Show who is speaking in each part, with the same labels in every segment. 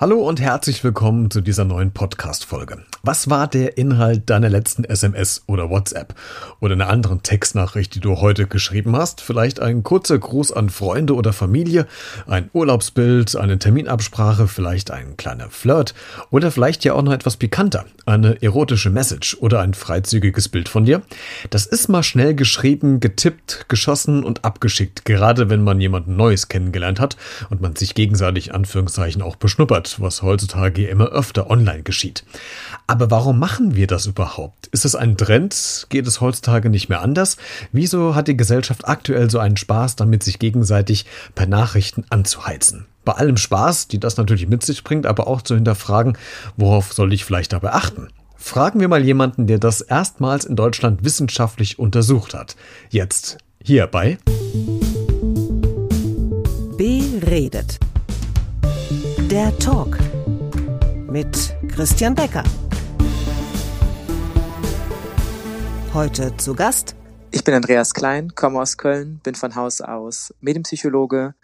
Speaker 1: Hallo und herzlich willkommen zu dieser neuen Podcast-Folge. Was war der Inhalt deiner letzten SMS oder WhatsApp oder einer anderen Textnachricht, die du heute geschrieben hast? Vielleicht ein kurzer Gruß an Freunde oder Familie, ein Urlaubsbild, eine Terminabsprache, vielleicht ein kleiner Flirt oder vielleicht ja auch noch etwas pikanter, eine erotische Message oder ein freizügiges Bild von dir? Das ist mal schnell geschrieben, getippt, geschossen und abgeschickt, gerade wenn man jemanden Neues kennengelernt hat und man sich gegenseitig Anführungszeichen auch beschnuppert wird, was heutzutage immer öfter online geschieht. Aber warum machen wir das überhaupt? Ist es ein Trend? Geht es heutzutage nicht mehr anders? Wieso hat die Gesellschaft aktuell so einen Spaß damit, sich gegenseitig per Nachrichten anzuheizen? Bei allem Spaß, die das natürlich mit sich bringt, aber auch zu hinterfragen, worauf soll ich vielleicht dabei achten? Fragen wir mal jemanden, der das erstmals in Deutschland wissenschaftlich untersucht hat. Jetzt hierbei.
Speaker 2: Beredet. Der Talk mit Christian Becker. Heute zu Gast.
Speaker 3: Ich bin Andreas Klein, komme aus Köln, bin von Haus aus Medienpsychologe.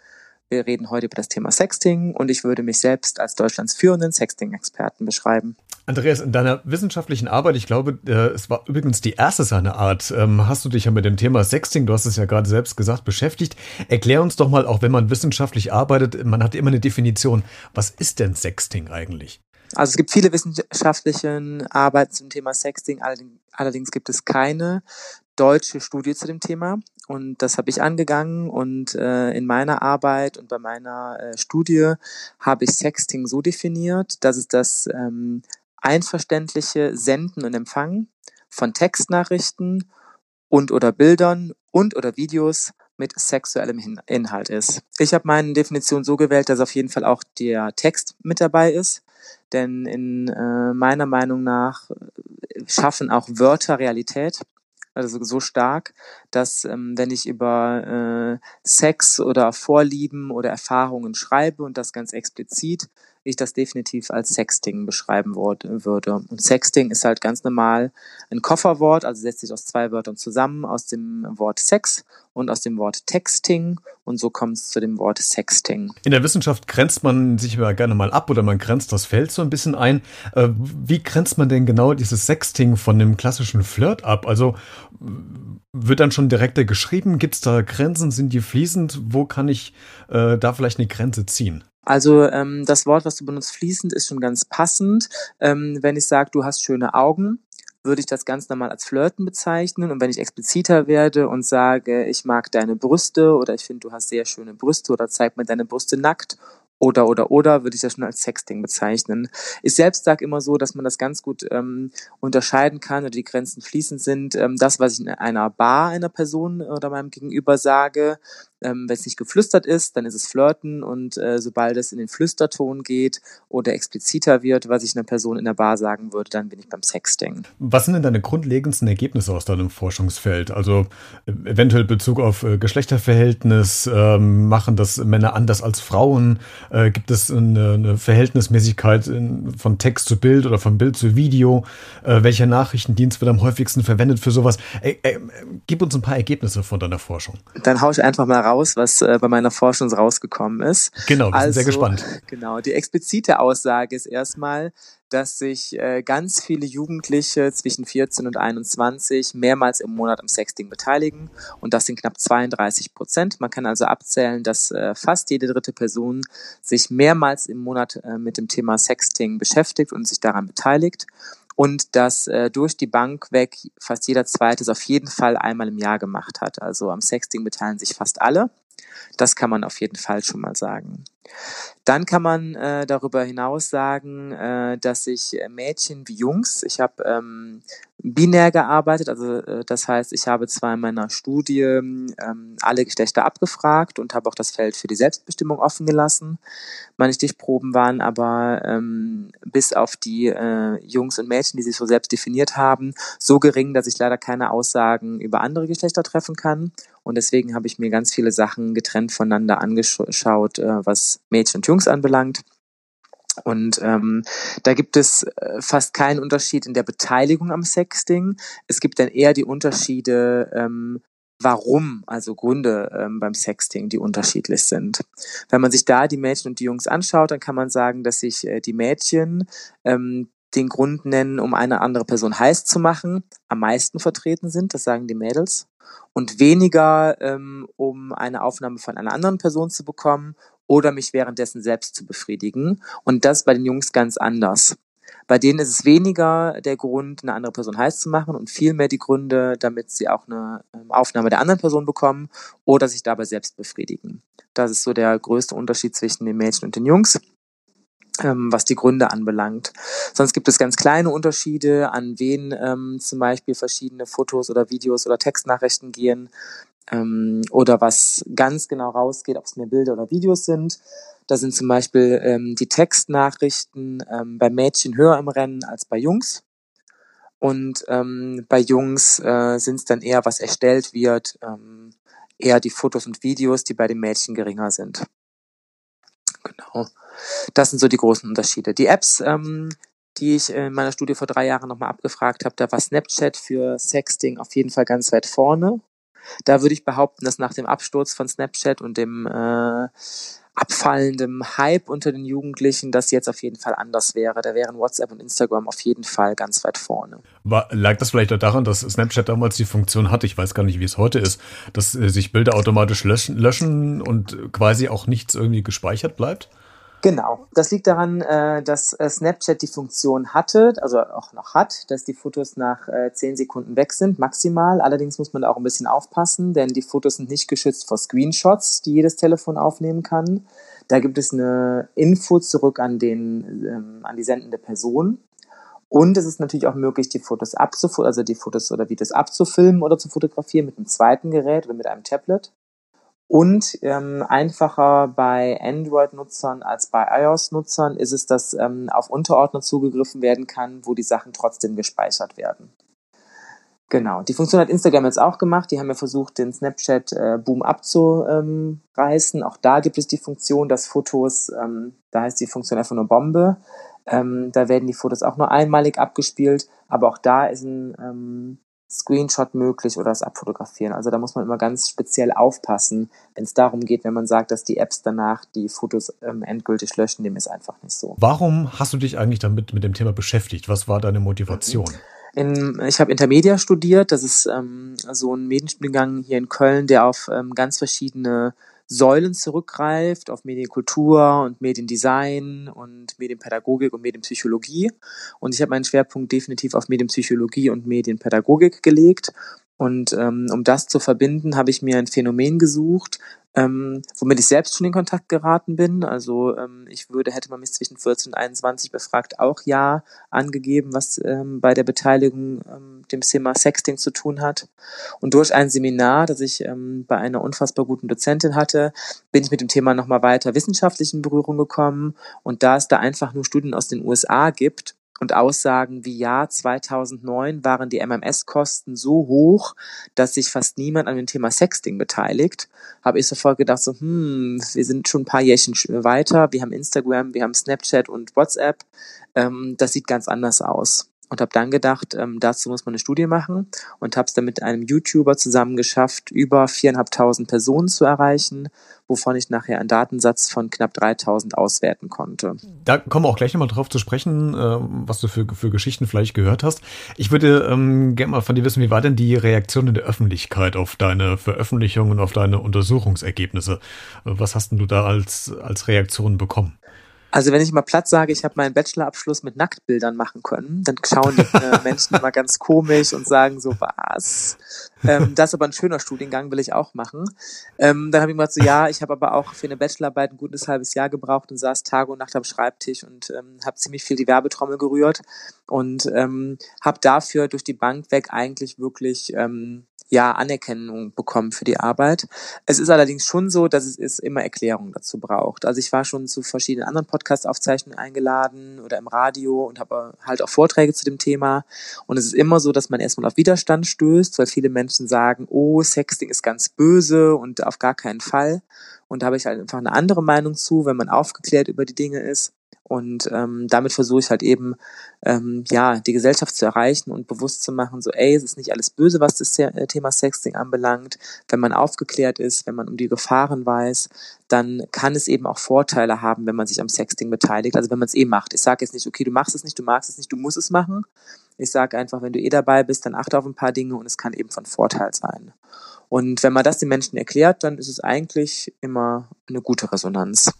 Speaker 3: Wir reden heute über das Thema Sexting und ich würde mich selbst als Deutschlands führenden Sexting-Experten beschreiben.
Speaker 1: Andreas, in deiner wissenschaftlichen Arbeit, ich glaube, äh, es war übrigens die erste seiner Art, ähm, hast du dich ja mit dem Thema Sexting, du hast es ja gerade selbst gesagt, beschäftigt. Erklär uns doch mal, auch wenn man wissenschaftlich arbeitet, man hat immer eine Definition. Was ist denn Sexting eigentlich?
Speaker 3: Also es gibt viele wissenschaftliche Arbeiten zum Thema Sexting, allerdings gibt es keine deutsche Studie zu dem Thema und das habe ich angegangen und äh, in meiner Arbeit und bei meiner äh, Studie habe ich Sexting so definiert, dass es das ähm, einverständliche Senden und Empfangen von Textnachrichten und oder Bildern und oder Videos mit sexuellem Inhalt ist. Ich habe meine Definition so gewählt, dass auf jeden Fall auch der Text mit dabei ist, denn in äh, meiner Meinung nach äh, schaffen auch Wörter Realität also so stark, dass ähm, wenn ich über äh, Sex oder Vorlieben oder Erfahrungen schreibe und das ganz explizit, ich das definitiv als Sexting beschreiben würde. Und Sexting ist halt ganz normal ein Kofferwort, also setzt sich aus zwei Wörtern zusammen, aus dem Wort Sex und aus dem Wort Texting und so kommt es zu dem Wort Sexting.
Speaker 1: In der Wissenschaft grenzt man sich aber gerne mal ab oder man grenzt das Feld so ein bisschen ein. Äh, wie grenzt man denn genau dieses Sexting von dem klassischen Flirt ab? Also wird dann schon direkter geschrieben? Gibt es da Grenzen? Sind die fließend? Wo kann ich äh, da vielleicht eine Grenze ziehen?
Speaker 3: Also ähm, das Wort, was du benutzt, fließend, ist schon ganz passend. Ähm, wenn ich sage, du hast schöne Augen, würde ich das ganz normal als Flirten bezeichnen. Und wenn ich expliziter werde und sage, ich mag deine Brüste oder ich finde, du hast sehr schöne Brüste oder zeig mir deine Brüste nackt oder oder oder würde ich das schon als Sexting bezeichnen. Ich selbst sage immer so, dass man das ganz gut ähm, unterscheiden kann oder die Grenzen fließend sind. Ähm, das, was ich in einer Bar einer Person oder meinem Gegenüber sage, ähm, wenn es nicht geflüstert ist, dann ist es Flirten und äh, sobald es in den Flüsterton geht oder expliziter wird, was ich einer Person in der Bar sagen würde, dann bin ich beim Sexting.
Speaker 1: Was sind denn deine grundlegendsten Ergebnisse aus deinem Forschungsfeld? Also äh, eventuell Bezug auf äh, Geschlechterverhältnis, ähm, machen das Männer anders als Frauen? Äh, gibt es eine, eine Verhältnismäßigkeit in, von Text zu Bild oder von Bild zu Video? Äh, welcher Nachrichtendienst wird am häufigsten verwendet für sowas? Äh, gib uns ein paar Ergebnisse von deiner Forschung.
Speaker 3: Dann hau ich einfach mal raus raus, was äh, bei meiner Forschung rausgekommen ist.
Speaker 1: Genau, wir also, sind sehr also, gespannt.
Speaker 3: Genau, die explizite Aussage ist erstmal, dass sich äh, ganz viele Jugendliche zwischen 14 und 21 mehrmals im Monat am Sexting beteiligen und das sind knapp 32 Prozent. Man kann also abzählen, dass äh, fast jede dritte Person sich mehrmals im Monat äh, mit dem Thema Sexting beschäftigt und sich daran beteiligt und dass äh, durch die Bank weg fast jeder Zweite es auf jeden Fall einmal im Jahr gemacht hat. Also am Sexting beteiligen sich fast alle. Das kann man auf jeden Fall schon mal sagen. Dann kann man äh, darüber hinaus sagen, äh, dass sich Mädchen wie Jungs, ich habe ähm, binär gearbeitet, also äh, das heißt, ich habe zwar in meiner Studie ähm, alle Geschlechter abgefragt und habe auch das Feld für die Selbstbestimmung offen gelassen. Meine Stichproben waren aber ähm, bis auf die äh, Jungs und Mädchen, die sich so selbst definiert haben, so gering, dass ich leider keine Aussagen über andere Geschlechter treffen kann. Und deswegen habe ich mir ganz viele Sachen getrennt voneinander angeschaut, äh, was Mädchen und Jungs anbelangt. Und ähm, da gibt es äh, fast keinen Unterschied in der Beteiligung am Sexting. Es gibt dann eher die Unterschiede, ähm, warum, also Gründe ähm, beim Sexting, die unterschiedlich sind. Wenn man sich da die Mädchen und die Jungs anschaut, dann kann man sagen, dass sich äh, die Mädchen ähm, den Grund nennen, um eine andere Person heiß zu machen, am meisten vertreten sind, das sagen die Mädels, und weniger, ähm, um eine Aufnahme von einer anderen Person zu bekommen oder mich währenddessen selbst zu befriedigen. Und das bei den Jungs ganz anders. Bei denen ist es weniger der Grund, eine andere Person heiß zu machen und vielmehr die Gründe, damit sie auch eine ähm, Aufnahme der anderen Person bekommen oder sich dabei selbst befriedigen. Das ist so der größte Unterschied zwischen den Mädchen und den Jungs ähm, was die Gründe anbelangt. Sonst gibt es ganz kleine Unterschiede, an wen ähm, zum Beispiel verschiedene Fotos oder Videos oder Textnachrichten gehen ähm, oder was ganz genau rausgeht, ob es mehr Bilder oder Videos sind. Da sind zum Beispiel ähm, die Textnachrichten ähm, bei Mädchen höher im Rennen als bei Jungs. Und ähm, bei Jungs äh, sind es dann eher, was erstellt wird, ähm, eher die Fotos und Videos, die bei den Mädchen geringer sind. Genau. Das sind so die großen Unterschiede. Die Apps, ähm, die ich in meiner Studie vor drei Jahren nochmal abgefragt habe, da war Snapchat für Sexting auf jeden Fall ganz weit vorne. Da würde ich behaupten, dass nach dem Absturz von Snapchat und dem äh, abfallendem Hype unter den Jugendlichen das jetzt auf jeden Fall anders wäre. Da wären WhatsApp und Instagram auf jeden Fall ganz weit vorne.
Speaker 1: War, lag das vielleicht auch daran, dass Snapchat damals die Funktion hatte, ich weiß gar nicht, wie es heute ist, dass äh, sich Bilder automatisch löschen, löschen und quasi auch nichts irgendwie gespeichert bleibt?
Speaker 3: Genau. Das liegt daran, äh, dass äh, Snapchat die Funktion hatte, also auch noch hat, dass die Fotos nach äh, 10 Sekunden weg sind, maximal. Allerdings muss man da auch ein bisschen aufpassen, denn die Fotos sind nicht geschützt vor Screenshots, die jedes Telefon aufnehmen kann. Da gibt es eine Info zurück an den, ähm, an die sendende Person. Und es ist natürlich auch möglich, die Fotos abzufilmen, also die Fotos oder Videos abzufilmen oder zu fotografieren mit einem zweiten Gerät oder mit einem Tablet und ähm, einfacher bei Android-Nutzern als bei iOS-Nutzern ist es, dass ähm, auf Unterordner zugegriffen werden kann, wo die Sachen trotzdem gespeichert werden. Genau. Die Funktion hat Instagram jetzt auch gemacht. Die haben ja versucht, den Snapchat-Boom äh, abzureißen. Auch da gibt es die Funktion, dass Fotos, ähm, da heißt die Funktion einfach nur Bombe. Ähm, da werden die Fotos auch nur einmalig abgespielt. Aber auch da ist ein ähm, Screenshot möglich oder das Abfotografieren. Also da muss man immer ganz speziell aufpassen, wenn es darum geht, wenn man sagt, dass die Apps danach die Fotos ähm, endgültig löschen, dem ist einfach nicht so.
Speaker 1: Warum hast du dich eigentlich damit mit dem Thema beschäftigt? Was war deine Motivation?
Speaker 3: In, ich habe Intermedia studiert, das ist ähm, so ein Medienstudiengang hier in Köln, der auf ähm, ganz verschiedene Säulen zurückgreift, auf Medienkultur und Mediendesign und Medienpädagogik und Medienpsychologie. Und ich habe meinen Schwerpunkt definitiv auf Medienpsychologie und Medienpädagogik gelegt. Und ähm, um das zu verbinden, habe ich mir ein Phänomen gesucht, ähm, womit ich selbst schon in Kontakt geraten bin. Also ähm, ich würde, hätte man mich zwischen 14 und 21 befragt, auch ja angegeben, was ähm, bei der Beteiligung ähm, dem Thema Sexting zu tun hat. Und durch ein Seminar, das ich ähm, bei einer unfassbar guten Dozentin hatte, bin ich mit dem Thema nochmal weiter wissenschaftlich in Berührung gekommen. Und da es da einfach nur Studien aus den USA gibt, und Aussagen wie ja, 2009 waren die MMS-Kosten so hoch, dass sich fast niemand an dem Thema Sexting beteiligt, habe ich sofort gedacht so, hm, wir sind schon ein paar Jährchen weiter, wir haben Instagram, wir haben Snapchat und WhatsApp, ähm, das sieht ganz anders aus und habe dann gedacht, ähm, dazu muss man eine Studie machen und habe es dann mit einem YouTuber zusammen geschafft, über viereinhalbtausend Personen zu erreichen, wovon ich nachher einen Datensatz von knapp 3000 auswerten konnte.
Speaker 1: Da kommen wir auch gleich nochmal drauf zu sprechen, äh, was du für, für Geschichten vielleicht gehört hast. Ich würde ähm, gerne mal von dir wissen, wie war denn die Reaktion in der Öffentlichkeit auf deine Veröffentlichung und auf deine Untersuchungsergebnisse? Was hast denn du da als, als Reaktion bekommen?
Speaker 3: Also wenn ich mal platt sage, ich habe meinen Bachelorabschluss mit Nacktbildern machen können, dann schauen die äh, Menschen immer ganz komisch und sagen so, was? Ähm, das ist aber ein schöner Studiengang, will ich auch machen. Ähm, dann habe ich gesagt so, ja, ich habe aber auch für eine Bachelorarbeit ein gutes halbes Jahr gebraucht und saß Tage und Nacht am Schreibtisch und ähm, habe ziemlich viel die Werbetrommel gerührt und ähm, habe dafür durch die Bank weg eigentlich wirklich ähm, ja Anerkennung bekommen für die Arbeit. Es ist allerdings schon so, dass es, es immer Erklärungen dazu braucht. Also ich war schon zu verschiedenen anderen Podcast-Aufzeichnungen eingeladen oder im Radio und habe halt auch Vorträge zu dem Thema. Und es ist immer so, dass man erstmal auf Widerstand stößt, weil viele Menschen sagen, oh, Sexting ist ganz böse und auf gar keinen Fall. Und da habe ich halt einfach eine andere Meinung zu, wenn man aufgeklärt über die Dinge ist Und ähm, damit versuche ich halt eben, ähm, ja, die Gesellschaft zu erreichen und bewusst zu machen, so, ey, es ist nicht alles böse, was das äh, Thema Sexting anbelangt. Wenn man aufgeklärt ist, wenn man um die Gefahren weiß, dann kann es eben auch Vorteile haben, wenn man sich am Sexting beteiligt. Also wenn man es eh macht. Ich sage jetzt nicht, okay, du machst es nicht, du magst es nicht, du musst es machen. Ich sage einfach, wenn du eh dabei bist, dann achte auf ein paar Dinge und es kann eben von Vorteil sein. Und wenn man das den Menschen erklärt, dann ist es eigentlich immer eine gute Resonanz.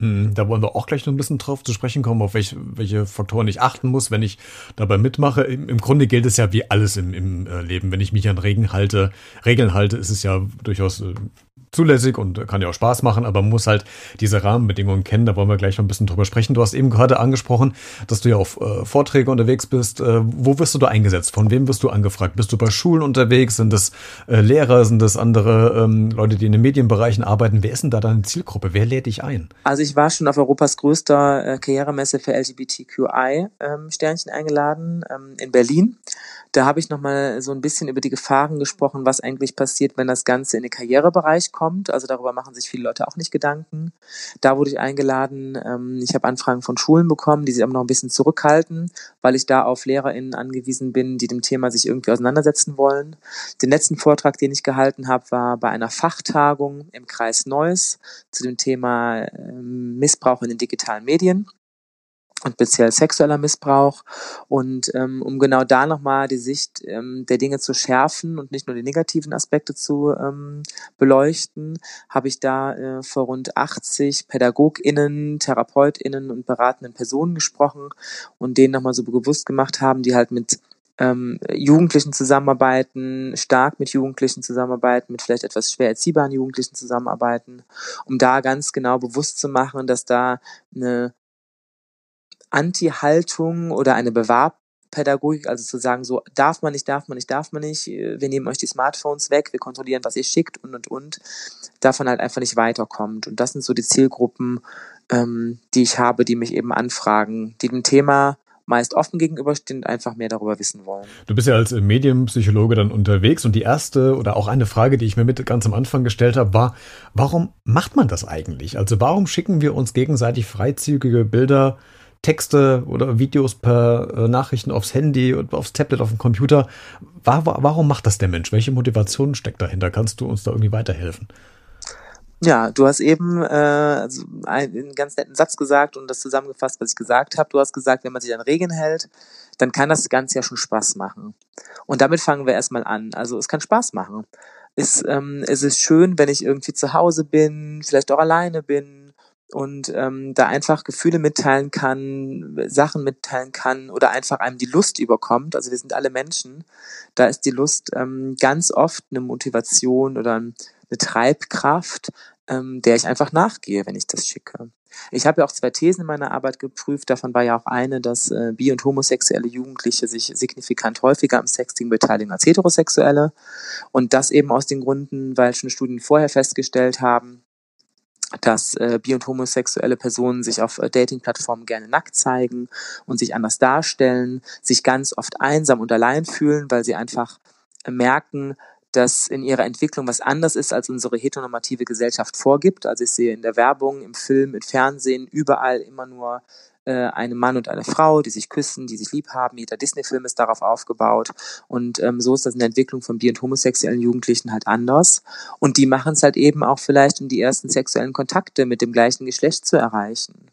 Speaker 1: Hm, da wollen wir auch gleich noch ein bisschen drauf zu sprechen kommen, auf welche, welche Faktoren ich achten muss, wenn ich dabei mitmache. Im, im Grunde gilt es ja wie alles im, im äh, Leben. Wenn ich mich an Regeln halte, Regeln halte, ist es ja durchaus äh, zulässig und kann ja auch Spaß machen, aber man muss halt diese Rahmenbedingungen kennen. Da wollen wir gleich noch ein bisschen drüber sprechen. Du hast eben gerade angesprochen, dass du ja auf äh, Vorträge unterwegs bist. Äh, wo wirst du da eingesetzt? Von wem wirst du angefragt? Bist du bei Schulen unterwegs? Sind das äh, Lehrer? Sind das andere ähm, Leute, die in den Medienbereichen arbeiten? Wer ist denn da deine Zielgruppe? Wer lädt dich ein?
Speaker 3: Also ich war schon auf Europas größter äh, Karrieremesse für LGBTQI ähm, eingeladen ähm, in Berlin. Da habe ich nochmal so ein bisschen über die Gefahren gesprochen, was eigentlich passiert, wenn das Ganze in den Karrierebereich kommt. Also darüber machen sich viele Leute auch nicht Gedanken. Da wurde ich eingeladen. Ähm, ich habe Anfragen von Schulen bekommen, die sich aber noch ein bisschen zurückhalten, weil ich da auf LehrerInnen angewiesen bin, die dem Thema sich irgendwie auseinandersetzen wollen. Den letzten Vortrag, den ich gehalten habe, war bei einer Fachtagung im Kreis Neuss zu dem Thema ähm, Missbrauch in den digitalen Medien und speziell sexueller Missbrauch. Und ähm, um genau da nochmal die Sicht ähm, der Dinge zu schärfen und nicht nur die negativen Aspekte zu ähm, beleuchten, habe ich da äh, vor rund 80 PädagogInnen, TherapeutInnen und beratenden Personen gesprochen und denen nochmal so bewusst gemacht haben, die halt mit ähm, Jugendlichen zusammenarbeiten, stark mit Jugendlichen zusammenarbeiten, mit vielleicht etwas schwer erziehbaren Jugendlichen zusammenarbeiten, um da ganz genau bewusst zu machen, dass da eine Anti-Haltung oder eine Bewahrpädagogik, also zu sagen, so darf man nicht, darf man nicht, darf man nicht, äh, wir nehmen euch die Smartphones weg, wir kontrollieren, was ihr schickt und und und, davon halt einfach nicht weiterkommt. Und das sind so die Zielgruppen, ähm, die ich habe, die mich eben anfragen, die dem Thema meist offen gegenüberstehen und einfach mehr darüber wissen wollen.
Speaker 1: Du bist ja als Medienpsychologe dann unterwegs und die erste oder auch eine Frage, die ich mir mit ganz am Anfang gestellt habe, war, warum macht man das eigentlich? Also warum schicken wir uns gegenseitig freizügige Bilder Texte oder Videos per äh, Nachrichten aufs Handy und aufs Tablet, auf dem Computer. War, warum macht das der Mensch? Welche Motivation steckt dahinter? Kannst du uns da irgendwie weiterhelfen?
Speaker 3: Ja, du hast eben äh, also einen ganz netten Satz gesagt und das zusammengefasst, was ich gesagt habe. Du hast gesagt, wenn man sich an Regeln hält, dann kann das Ganze ja schon Spaß machen. Und damit fangen wir erstmal an. Also es kann Spaß machen. Es, ähm, es ist schön, wenn ich irgendwie zu Hause bin, vielleicht auch alleine bin, und ähm, da einfach Gefühle mitteilen kann, Sachen mitteilen kann oder einfach einem die Lust überkommt. Also wir sind alle Menschen. Da ist die Lust ähm, ganz oft eine Motivation oder eine Treibkraft, ähm, der ich einfach nachgehe, wenn ich das schicke. Ich habe ja auch zwei Thesen in meiner Arbeit geprüft. Davon war ja auch eine, dass äh, bi- und homosexuelle Jugendliche sich signifikant häufiger am Sexting beteiligen als heterosexuelle. Und das eben aus den Gründen, weil schon Studien vorher festgestellt haben, dass äh, bi- und homosexuelle Personen sich auf äh, Dating-Plattformen gerne nackt zeigen und sich anders darstellen, sich ganz oft einsam und allein fühlen, weil sie einfach merken, dass in ihrer Entwicklung was anders ist, als unsere heteronormative Gesellschaft vorgibt. Also ich sehe in der Werbung, im Film, im Fernsehen überall immer nur äh, einem Mann und eine Frau, die sich küssen, die sich lieb haben. Jeder Disney-Film ist darauf aufgebaut. Und ähm, so ist das in der Entwicklung von bi- und homosexuellen Jugendlichen halt anders. Und die machen es halt eben auch vielleicht, um die ersten sexuellen Kontakte mit dem gleichen Geschlecht zu erreichen.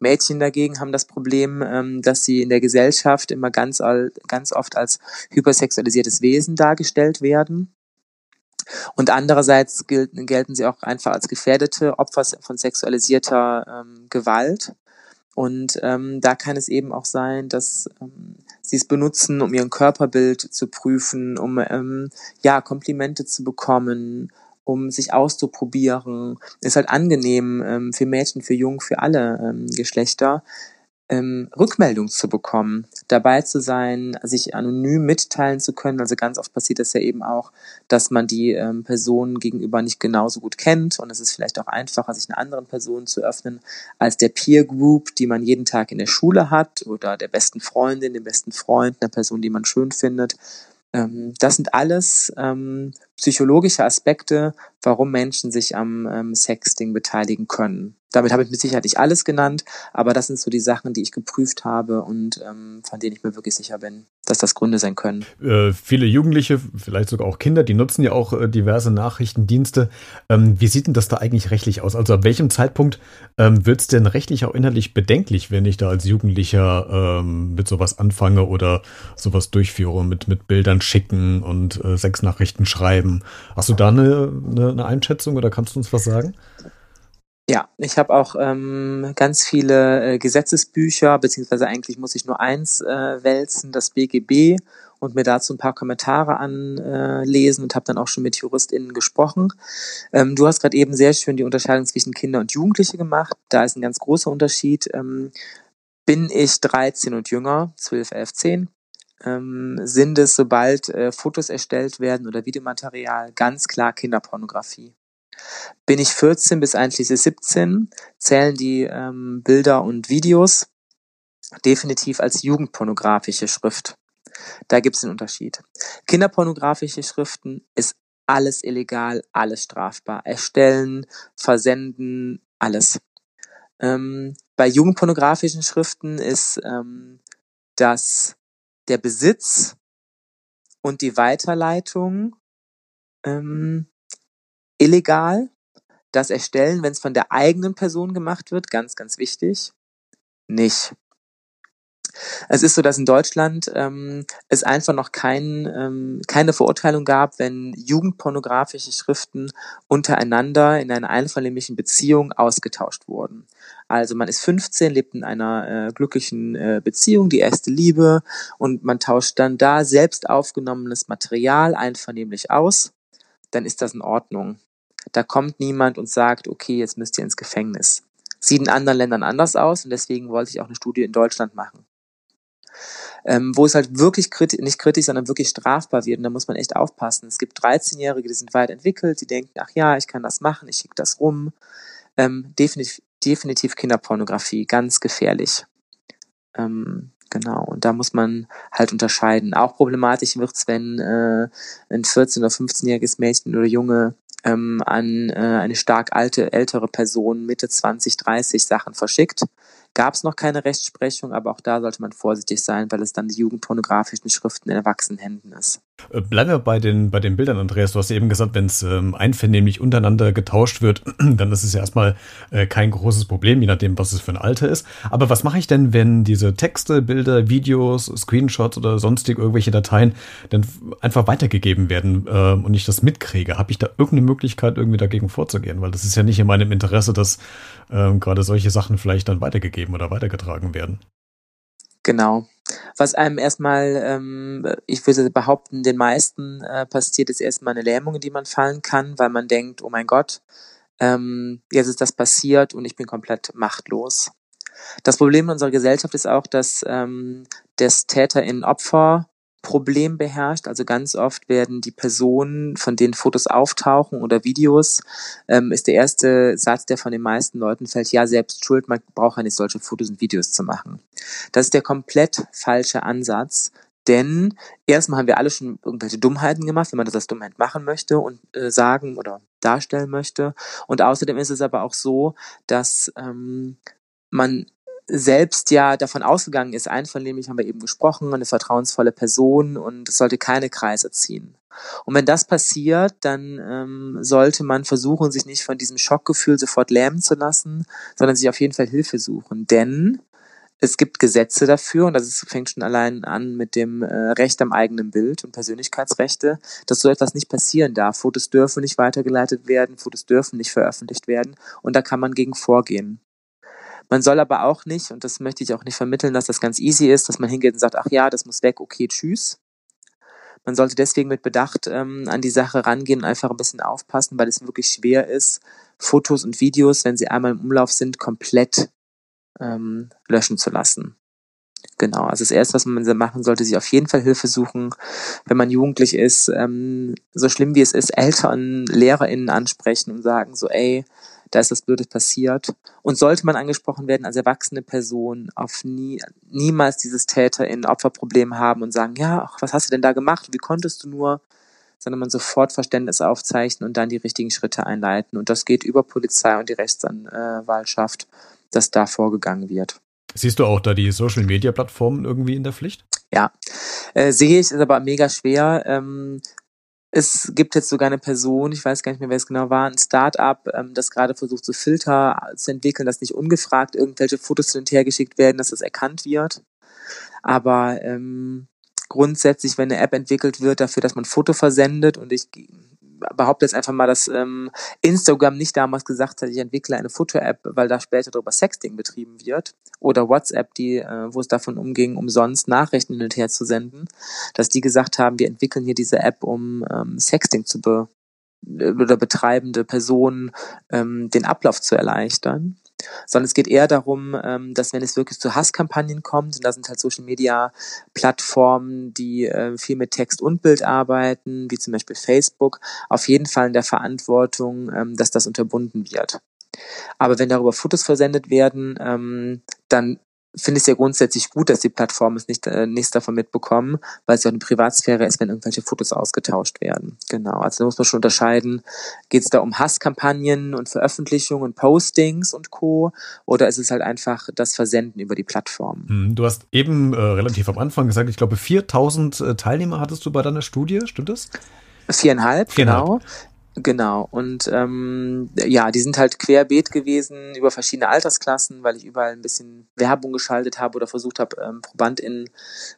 Speaker 3: Mädchen dagegen haben das Problem, ähm, dass sie in der Gesellschaft immer ganz, ganz oft als hypersexualisiertes Wesen dargestellt werden. Und andererseits gelten, gelten sie auch einfach als gefährdete Opfer von sexualisierter ähm, Gewalt. Und ähm, da kann es eben auch sein, dass ähm, sie es benutzen, um ihren Körperbild zu prüfen, um ähm, ja Komplimente zu bekommen, um sich auszuprobieren. Ist halt angenehm ähm, für Mädchen, für Jungen, für alle ähm, Geschlechter, ähm, Rückmeldung zu bekommen, dabei zu sein, sich anonym mitteilen zu können. Also ganz oft passiert das ja eben auch, dass man die ähm, Person gegenüber nicht genauso gut kennt und es ist vielleicht auch einfacher, sich einer anderen Person zu öffnen als der Peer Group, die man jeden Tag in der Schule hat oder der besten Freundin, dem besten Freund, einer Person, die man schön findet. Ähm, das sind alles ähm, psychologische Aspekte, warum Menschen sich am ähm, Sexting beteiligen können. Damit habe ich mit Sicherheit nicht alles genannt, aber das sind so die Sachen, die ich geprüft habe und ähm, von denen ich mir wirklich sicher bin, dass das Gründe sein können.
Speaker 1: Äh, viele Jugendliche, vielleicht sogar auch Kinder, die nutzen ja auch äh, diverse Nachrichtendienste. Ähm, wie sieht denn das da eigentlich rechtlich aus? Also ab welchem Zeitpunkt ähm, wird es denn rechtlich auch inhaltlich bedenklich, wenn ich da als Jugendlicher ähm, mit sowas anfange oder sowas durchführe, mit, mit Bildern schicken und äh, Sexnachrichten schreiben? Hast du da eine, eine, eine Einschätzung oder kannst du uns was sagen?
Speaker 3: Ja, ich habe auch ähm, ganz viele äh, Gesetzesbücher, beziehungsweise eigentlich muss ich nur eins äh, wälzen, das BGB, und mir dazu ein paar Kommentare anlesen äh, und habe dann auch schon mit JuristInnen gesprochen. Ähm, du hast gerade eben sehr schön die Unterscheidung zwischen Kinder und Jugendliche gemacht. Da ist ein ganz großer Unterschied. Ähm, bin ich 13 und jünger, 12, 11, 10, ähm, sind es, sobald äh, Fotos erstellt werden oder Videomaterial, ganz klar Kinderpornografie. Bin ich 14 bis einschließlich 17, zählen die ähm, Bilder und Videos definitiv als jugendpornografische Schrift. Da gibt es einen Unterschied. Kinderpornografische Schriften ist alles illegal, alles strafbar. Erstellen, versenden, alles. Ähm, bei jugendpornografischen Schriften ist ähm, das der Besitz und die Weiterleitung ähm, illegal. Das Erstellen, wenn es von der eigenen Person gemacht wird, ganz, ganz wichtig, nicht. Es ist so, dass in Deutschland ähm, es einfach noch kein, ähm, keine Verurteilung gab, wenn jugendpornografische Schriften untereinander in einer einvernehmlichen Beziehung ausgetauscht wurden. Also man ist 15, lebt in einer äh, glücklichen äh, Beziehung, die erste Liebe, und man tauscht dann da selbst aufgenommenes Material einvernehmlich aus, dann ist das in Ordnung. Da kommt niemand und sagt, okay, jetzt müsst ihr ins Gefängnis. Sieht in anderen Ländern anders aus und deswegen wollte ich auch eine Studie in Deutschland machen. Ähm, wo es halt wirklich kritisch, nicht kritisch, sondern wirklich strafbar wird. Und da muss man echt aufpassen. Es gibt 13-Jährige, die sind weit entwickelt, die denken, ach ja, ich kann das machen, ich schicke das rum. Ähm, definitiv, definitiv Kinderpornografie, ganz gefährlich. Ähm, genau, und da muss man halt unterscheiden. Auch problematisch wird's, wenn äh, ein 14- oder 15-jähriges Mädchen oder Junge ähm, an äh, eine stark alte, ältere Person Mitte 20, 30 Sachen verschickt gab es noch keine Rechtsprechung, aber auch da sollte man vorsichtig sein, weil es dann die jugendpornografischen Schriften in Erwachsenenhänden ist.
Speaker 1: Äh, bleiben wir bei den, bei den Bildern, Andreas. Du hast eben gesagt, wenn es ähm, einvernehmlich untereinander getauscht wird, dann ist es ja erstmal äh, kein großes Problem, je nachdem, was es für ein Alter ist. Aber was mache ich denn, wenn diese Texte, Bilder, Videos, Screenshots oder sonstig irgendwelche Dateien dann einfach weitergegeben werden äh, und ich das mitkriege? Habe ich da irgendeine Möglichkeit, irgendwie dagegen vorzugehen? Weil das ist ja nicht in meinem Interesse, dass äh, gerade solche Sachen vielleicht dann weitergegeben oder weitergetragen werden.
Speaker 3: Genau. Was einem erstmal, ähm, ich würde behaupten, den meisten äh, passiert, ist erstmal eine Lähmung, in die man fallen kann, weil man denkt, oh mein Gott, ähm, jetzt ist das passiert und ich bin komplett machtlos. Das Problem in unserer Gesellschaft ist auch, dass ähm, das Täter in Opfer Problem beherrscht. Also ganz oft werden die Personen, von denen Fotos auftauchen oder Videos, ähm, ist der erste Satz, der von den meisten Leuten fällt, ja, selbst schuld, man braucht ja nicht solche Fotos und Videos zu machen. Das ist der komplett falsche Ansatz. Denn erstmal haben wir alle schon irgendwelche Dummheiten gemacht, wenn man das als Dummheit machen möchte und äh, sagen oder darstellen möchte. Und außerdem ist es aber auch so, dass ähm, man selbst ja davon ausgegangen ist, einvernehmlich haben wir eben gesprochen, eine vertrauensvolle Person und es sollte keine Kreise ziehen. Und wenn das passiert, dann ähm, sollte man versuchen, sich nicht von diesem Schockgefühl sofort lähmen zu lassen, sondern sich auf jeden Fall Hilfe suchen. Denn es gibt Gesetze dafür und das ist, fängt schon allein an mit dem äh, Recht am eigenen Bild und Persönlichkeitsrechte, dass so etwas nicht passieren darf. Fotos dürfen nicht weitergeleitet werden, Fotos dürfen nicht veröffentlicht werden und da kann man gegen vorgehen. Man soll aber auch nicht, und das möchte ich auch nicht vermitteln, dass das ganz easy ist, dass man hingeht und sagt, ach ja, das muss weg, okay, tschüss. Man sollte deswegen mit Bedacht ähm, an die Sache rangehen und einfach ein bisschen aufpassen, weil es wirklich schwer ist, Fotos und Videos, wenn sie einmal im Umlauf sind, komplett ähm, löschen zu lassen. Genau, also das Erste, was man machen sollte, sich auf jeden Fall Hilfe suchen, wenn man jugendlich ist, ähm, so schlimm wie es ist, Eltern, LehrerInnen ansprechen und sagen so, ey, da ist was Blödes passiert. Und sollte man angesprochen werden als erwachsene Person, auf nie, niemals dieses Täter in Opferproblem haben und sagen, ja, ach, was hast du denn da gemacht? Wie konntest du nur? Sondern man sofort Verständnis aufzeichnen und dann die richtigen Schritte einleiten. Und das geht über Polizei und die Rechtsanwaltschaft, dass da vorgegangen wird.
Speaker 1: Siehst du auch da die Social Media Plattformen irgendwie in der Pflicht?
Speaker 3: Ja, äh, sehe ich, ist aber mega schwer. Ähm, es gibt jetzt sogar eine Person, ich weiß gar nicht mehr, wer es genau war, ein Start-up, ähm, das gerade versucht, so Filter zu entwickeln, dass nicht ungefragt irgendwelche Fotos hin und her geschickt werden, dass das erkannt wird. Aber ähm, grundsätzlich, wenn eine App entwickelt wird dafür, dass man Foto versendet und ich behaupte jetzt einfach mal, dass ähm, Instagram nicht damals gesagt hat, ich entwickle eine Foto-App, weil da später darüber Sexting betrieben wird. Oder WhatsApp, die, äh, wo es davon umging, umsonst Nachrichten hin und her zu senden, dass die gesagt haben, wir entwickeln hier diese App, um ähm, Sexting zu be oder betreibende Personen ähm, den Ablauf zu erleichtern sondern es geht eher darum, ähm, dass wenn es wirklich zu Hasskampagnen kommt, und da sind halt Social Media Plattformen, die äh, viel mit Text und Bild arbeiten, wie zum Beispiel Facebook, auf jeden Fall in der Verantwortung, ähm, dass das unterbunden wird. Aber wenn darüber Fotos versendet werden, ähm, dann finde ich es ja grundsätzlich gut, dass die Plattformen es nicht äh, nichts davon mitbekommen, weil es ja auch eine Privatsphäre ist, wenn irgendwelche Fotos ausgetauscht werden. Genau. Also da muss man schon unterscheiden, geht es da um Hasskampagnen und Veröffentlichungen und Postings und Co. oder ist es halt einfach das Versenden über die Plattform?
Speaker 1: Hm, du hast eben äh, relativ am Anfang gesagt, ich glaube 4000 äh, Teilnehmer hattest du bei deiner Studie, stimmt das?
Speaker 3: Viereinhalb, Viereinhalb. genau. Genau. Und ähm, ja, die sind halt querbeet gewesen über verschiedene Altersklassen, weil ich überall ein bisschen Werbung geschaltet habe oder versucht habe, ähm, ProbandInnen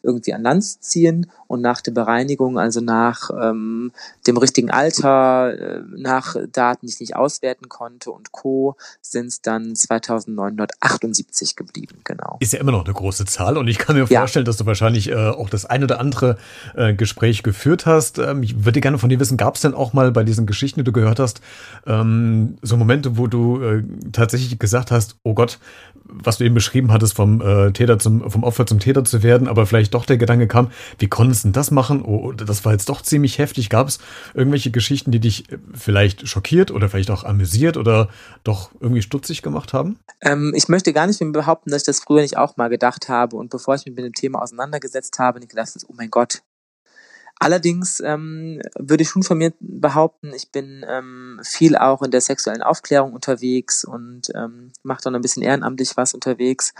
Speaker 3: irgendwie an Land zu ziehen. Und nach der Bereinigung, also nach ähm, dem richtigen Alter, äh, nach Daten, die ich nicht auswerten konnte und Co., sind es dann 2978 geblieben, genau.
Speaker 1: Ist ja immer noch eine große Zahl und ich kann mir ja. vorstellen, dass du wahrscheinlich äh, auch das ein oder andere äh, Gespräch geführt hast. Ähm, ich würde gerne von dir wissen, gab es denn auch mal bei diesen Geschichten Geschichten, die du gehört hast, ähm, so Momente, wo du äh, tatsächlich gesagt hast, oh Gott, was du eben beschrieben hattest, vom äh, Täter zum, vom Opfer zum Täter zu werden, aber vielleicht doch der Gedanke kam, wie konntest du denn das machen? Oh, das war jetzt doch ziemlich heftig. Gab es irgendwelche Geschichten, die dich vielleicht schockiert oder vielleicht auch amüsiert oder doch irgendwie stutzig gemacht haben?
Speaker 3: Ähm, ich möchte gar nicht behaupten, dass ich das früher nicht auch mal gedacht habe und bevor ich mich mit dem Thema auseinandergesetzt habe, nicht gedacht, oh mein Gott, Allerdings ähm, würde ich schon von mir behaupten, ich bin ähm, viel auch in der sexuellen Aufklärung unterwegs und ähm, mache dann ein bisschen ehrenamtlich was unterwegs,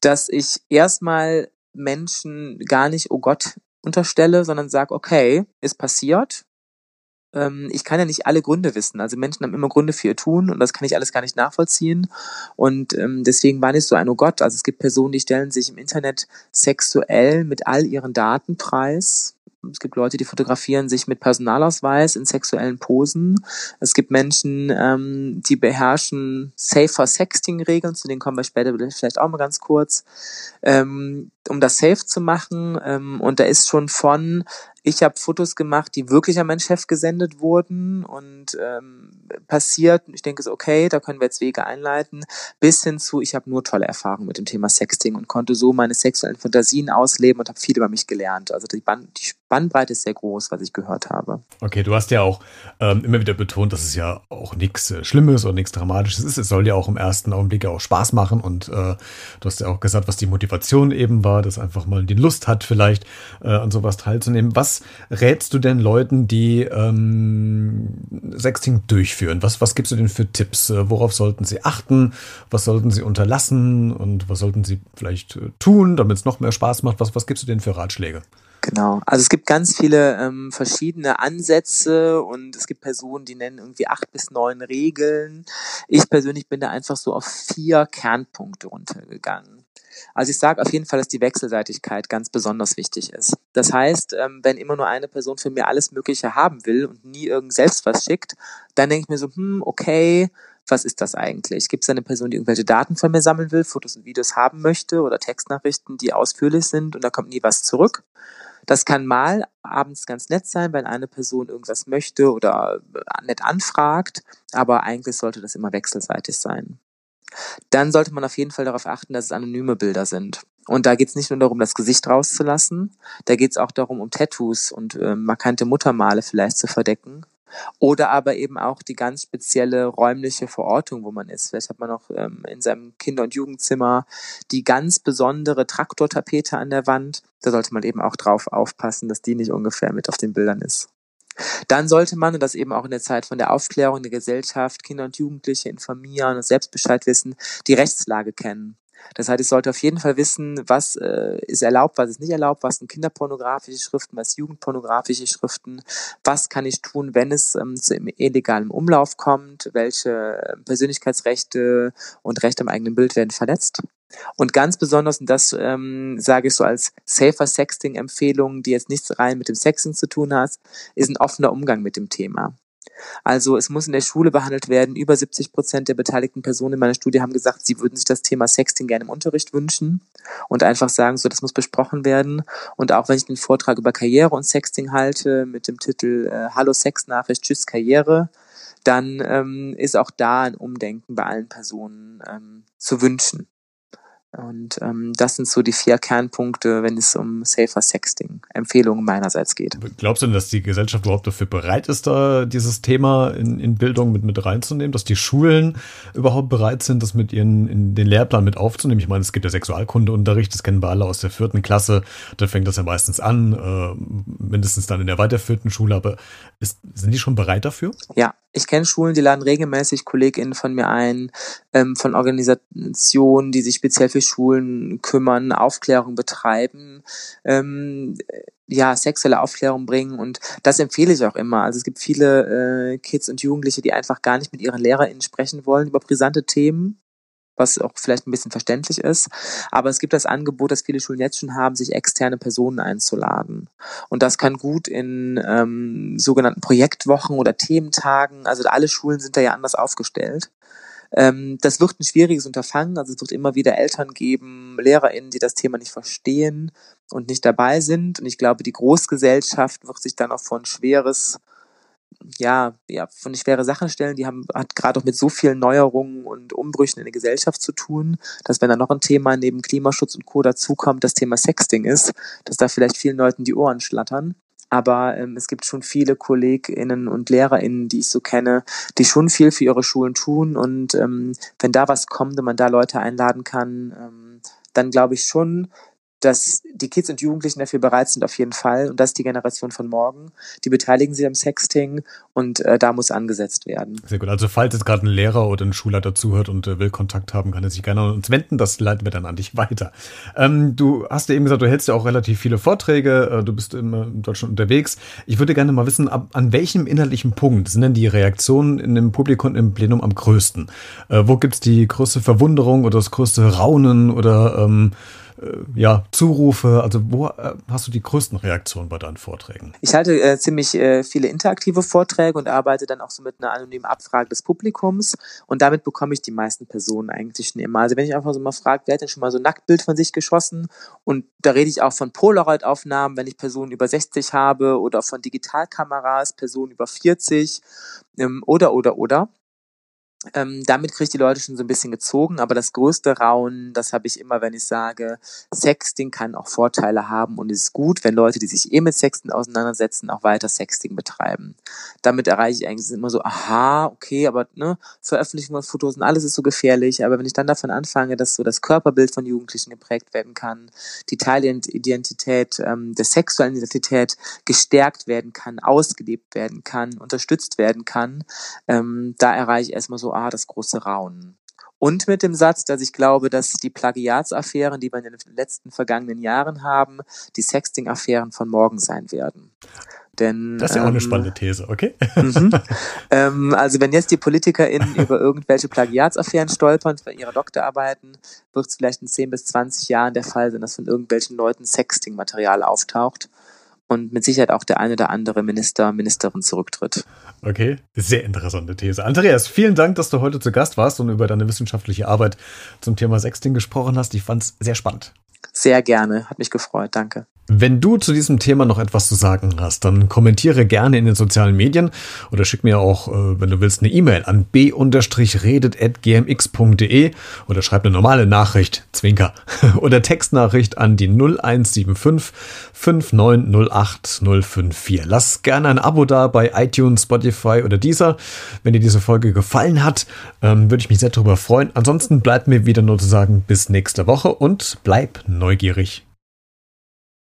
Speaker 3: dass ich erstmal Menschen gar nicht, oh Gott, unterstelle, sondern sage, okay, ist passiert. Ähm, ich kann ja nicht alle Gründe wissen. Also Menschen haben immer Gründe für ihr Tun und das kann ich alles gar nicht nachvollziehen. Und ähm, deswegen war nicht so ein, oh Gott, also es gibt Personen, die stellen sich im Internet sexuell mit all ihren Daten preis es gibt Leute, die fotografieren sich mit Personalausweis in sexuellen Posen. Es gibt Menschen, ähm, die beherrschen safer Sexting-Regeln, zu denen kommen wir später vielleicht auch mal ganz kurz, ähm, um das safe zu machen. Ähm, und da ist schon von ich habe Fotos gemacht, die wirklich an meinen Chef gesendet wurden und ähm, passiert. Ich denke so, okay, da können wir jetzt Wege einleiten, bis hin zu, ich habe nur tolle Erfahrungen mit dem Thema Sexting und konnte so meine sexuellen Fantasien ausleben und habe viel über mich gelernt. Also die, Band, die Spannbreite ist sehr groß, was ich gehört habe.
Speaker 1: Okay, du hast ja auch ähm, immer wieder betont, dass es ja auch nichts äh, Schlimmes oder nichts Dramatisches ist. Es soll ja auch im ersten Augenblick auch Spaß machen und äh, du hast ja auch gesagt, was die Motivation eben war, dass einfach mal die Lust hat, vielleicht äh, an sowas teilzunehmen. Was rätst du denn Leuten, die ähm, Sexting durchführen? Was, was gibst du denn für Tipps? Äh, worauf sollten sie achten? Was sollten sie unterlassen? Und was sollten sie vielleicht äh, tun, damit es noch mehr Spaß macht? Was, was gibst du denn für Ratschläge?
Speaker 3: Genau. Also es gibt ganz viele ähm, verschiedene Ansätze und es gibt Personen, die nennen irgendwie acht bis neun Regeln. Ich persönlich bin da einfach so auf vier Kernpunkte runtergegangen. Also ich sage auf jeden Fall, dass die Wechselseitigkeit ganz besonders wichtig ist. Das heißt, ähm, wenn immer nur eine Person für mir alles Mögliche haben will und nie irgend selbst was schickt, dann denke ich mir so, hm, okay, was ist das eigentlich? Gibt es eine Person, die irgendwelche Daten von mir sammeln will, Fotos und Videos haben möchte oder Textnachrichten, die ausführlich sind und da kommt nie was zurück? Das kann mal abends ganz nett sein, wenn eine Person irgendwas möchte oder nett anfragt, aber eigentlich sollte das immer wechselseitig sein dann sollte man auf jeden Fall darauf achten, dass es anonyme Bilder sind. Und da geht es nicht nur darum, das Gesicht rauszulassen, da geht es auch darum, um Tattoos und äh, markante Muttermale vielleicht zu verdecken. Oder aber eben auch die ganz spezielle räumliche Verortung, wo man ist. Vielleicht hat man noch ähm, in seinem Kinder- und Jugendzimmer die ganz besondere Traktortapete an der Wand. Da sollte man eben auch drauf aufpassen, dass die nicht ungefähr mit auf den Bildern ist. Dann sollte man, und das eben auch in der Zeit von der Aufklärung der Gesellschaft, Kinder und Jugendliche informieren und Selbstbescheid wissen, die Rechtslage kennen. Das heißt, ich sollte auf jeden Fall wissen, was äh, ist erlaubt, was ist nicht erlaubt, was sind kinderpornografische Schriften, was jugendpornografische Schriften, was kann ich tun, wenn es ähm, zu illegalem Umlauf kommt, welche äh, Persönlichkeitsrechte und Rechte am eigenen Bild werden verletzt. Und ganz besonders, und das ähm, sage ich so als Safer Sexting-Empfehlung, die jetzt nichts rein mit dem Sexting zu tun hat, ist ein offener Umgang mit dem Thema. Also es muss in der Schule behandelt werden. Über 70 Prozent der beteiligten Personen in meiner Studie haben gesagt, sie würden sich das Thema Sexting gerne im Unterricht wünschen und einfach sagen, so das muss besprochen werden. Und auch wenn ich den Vortrag über Karriere und Sexting halte mit dem Titel äh, Hallo Sexnachricht, Tschüss Karriere, dann ähm, ist auch da ein Umdenken bei allen Personen ähm, zu wünschen. Und ähm, das sind so die vier Kernpunkte, wenn es um Safer Sexting Empfehlungen meinerseits geht.
Speaker 1: Glaubst du denn, dass die Gesellschaft überhaupt dafür bereit ist, da dieses Thema in, in Bildung mit, mit reinzunehmen, dass die Schulen überhaupt bereit sind, das mit ihren in den Lehrplan mit aufzunehmen? Ich meine, es gibt ja Sexualkundeunterricht, das kennen wir alle aus der vierten Klasse, da fängt das ja meistens an, äh, mindestens dann in der weiterführten Schule, aber ist, sind die schon bereit dafür?
Speaker 3: Ja, ich kenne Schulen, die laden regelmäßig KollegInnen von mir ein, ähm, von Organisationen, die sich speziell für Schulen kümmern, Aufklärung betreiben, ähm, ja, sexuelle Aufklärung bringen und das empfehle ich auch immer. Also es gibt viele äh, Kids und Jugendliche, die einfach gar nicht mit ihren LehrerInnen sprechen wollen über brisante Themen was auch vielleicht ein bisschen verständlich ist. Aber es gibt das Angebot, das viele Schulen jetzt schon haben, sich externe Personen einzuladen. Und das kann gut in ähm, sogenannten Projektwochen oder Thementagen, also alle Schulen sind da ja anders aufgestellt. Ähm, das wird ein schwieriges Unterfangen, also es wird immer wieder Eltern geben, LehrerInnen, die das Thema nicht verstehen und nicht dabei sind. Und ich glaube, die Großgesellschaft wird sich dann auch von schweres ja, ja, von schwere Sachen stellen, die haben, hat gerade auch mit so vielen Neuerungen und Umbrüchen in der Gesellschaft zu tun, dass wenn da noch ein Thema neben Klimaschutz und Co. dazukommt, das Thema Sexting ist, dass da vielleicht vielen Leuten die Ohren schlattern. Aber ähm, es gibt schon viele KollegInnen und LehrerInnen, die ich so kenne, die schon viel für ihre Schulen tun. Und ähm, wenn da was kommt und man da Leute einladen kann, ähm, dann glaube ich schon, dass die Kids und Jugendlichen dafür bereit sind, auf jeden Fall. Und das ist die Generation von morgen. Die beteiligen sich am Sexting und äh, da muss angesetzt werden.
Speaker 1: Sehr gut. Also falls jetzt gerade ein Lehrer oder ein Schulleiter zuhört und äh, will Kontakt haben, kann er sich gerne an uns wenden. Das leiten wir dann an dich weiter. Ähm, du hast ja eben gesagt, du hältst ja auch relativ viele Vorträge. Äh, du bist immer in Deutschland unterwegs. Ich würde gerne mal wissen, ab, an welchem inhaltlichen Punkt sind denn die Reaktionen in dem Publikum im Plenum am größten? Äh, wo gibt's die größte Verwunderung oder das größte Raunen oder ähm, äh, ja, Zurufe? Also wo äh, hast du die größten Reaktionen bei deinen Vorträgen?
Speaker 3: Ich halte äh, ziemlich äh, viele interaktive Vorträge und arbeite dann auch so mit einer anonymen Abfrage des Publikums und damit bekomme ich die meisten Personen eigentlich schon immer. Also wenn ich einfach so mal frage, wer hat denn schon mal so ein Nacktbild von sich geschossen? Und da rede ich auch von Polaroid-Aufnahmen, wenn ich Personen über 60 habe oder von Digitalkameras, Personen über 40 ähm, oder, oder, oder. Ähm, damit kriege ich die Leute schon so ein bisschen gezogen, aber das größte Raunen, das habe ich immer, wenn ich sage, Sexting kann auch Vorteile haben und es ist gut, wenn Leute, die sich eh mit Sexting auseinandersetzen, auch weiter Sexting betreiben. Damit erreiche ich eigentlich immer so, aha, okay, aber ne, Veröffentlichung von Fotos und alles ist so gefährlich, aber wenn ich dann davon anfange, dass so das Körperbild von Jugendlichen geprägt werden kann, die Teilidentität ähm, der sexuellen Identität gestärkt werden kann, ausgelebt werden kann, unterstützt werden kann, ähm, da erreiche ich erstmal so ah, das große Raunen. Und mit dem Satz, dass ich glaube, dass die Plagiatsaffären, die wir in den letzten vergangenen Jahren haben, die Sexting-Affären von morgen sein werden. Denn,
Speaker 1: das ist ja ähm, auch eine ähm, spannende These, okay?
Speaker 3: Mhm. ähm, also wenn jetzt die PolitikerInnen über irgendwelche Plagiatsaffären stolpern für ihre Doktorarbeiten, wird es vielleicht in 10 bis 20 Jahren der Fall sein, dass von irgendwelchen Leuten Sexting-Material auftaucht und mit Sicherheit auch der eine oder andere Minister, Ministerin zurücktritt.
Speaker 1: Okay, sehr interessante These. Andreas, vielen Dank, dass du heute zu Gast warst und über deine wissenschaftliche Arbeit zum Thema Sexting gesprochen hast. Ich fand es sehr spannend.
Speaker 3: Sehr gerne, hat mich gefreut, danke.
Speaker 1: Wenn du zu diesem Thema noch etwas zu sagen hast, dann kommentiere gerne in den sozialen Medien oder schick mir auch, äh, wenn du willst, eine E-Mail an b-redet.gmx.de oder schreib eine normale Nachricht, Zwinker, oder Textnachricht an die 0175 5908 054. Lass gerne ein Abo da bei iTunes, Spotify oder dieser. Wenn dir diese Folge gefallen hat, ähm, würde ich mich sehr darüber freuen. Ansonsten bleibt mir wieder nur zu sagen, bis nächste Woche und bleib neugierig.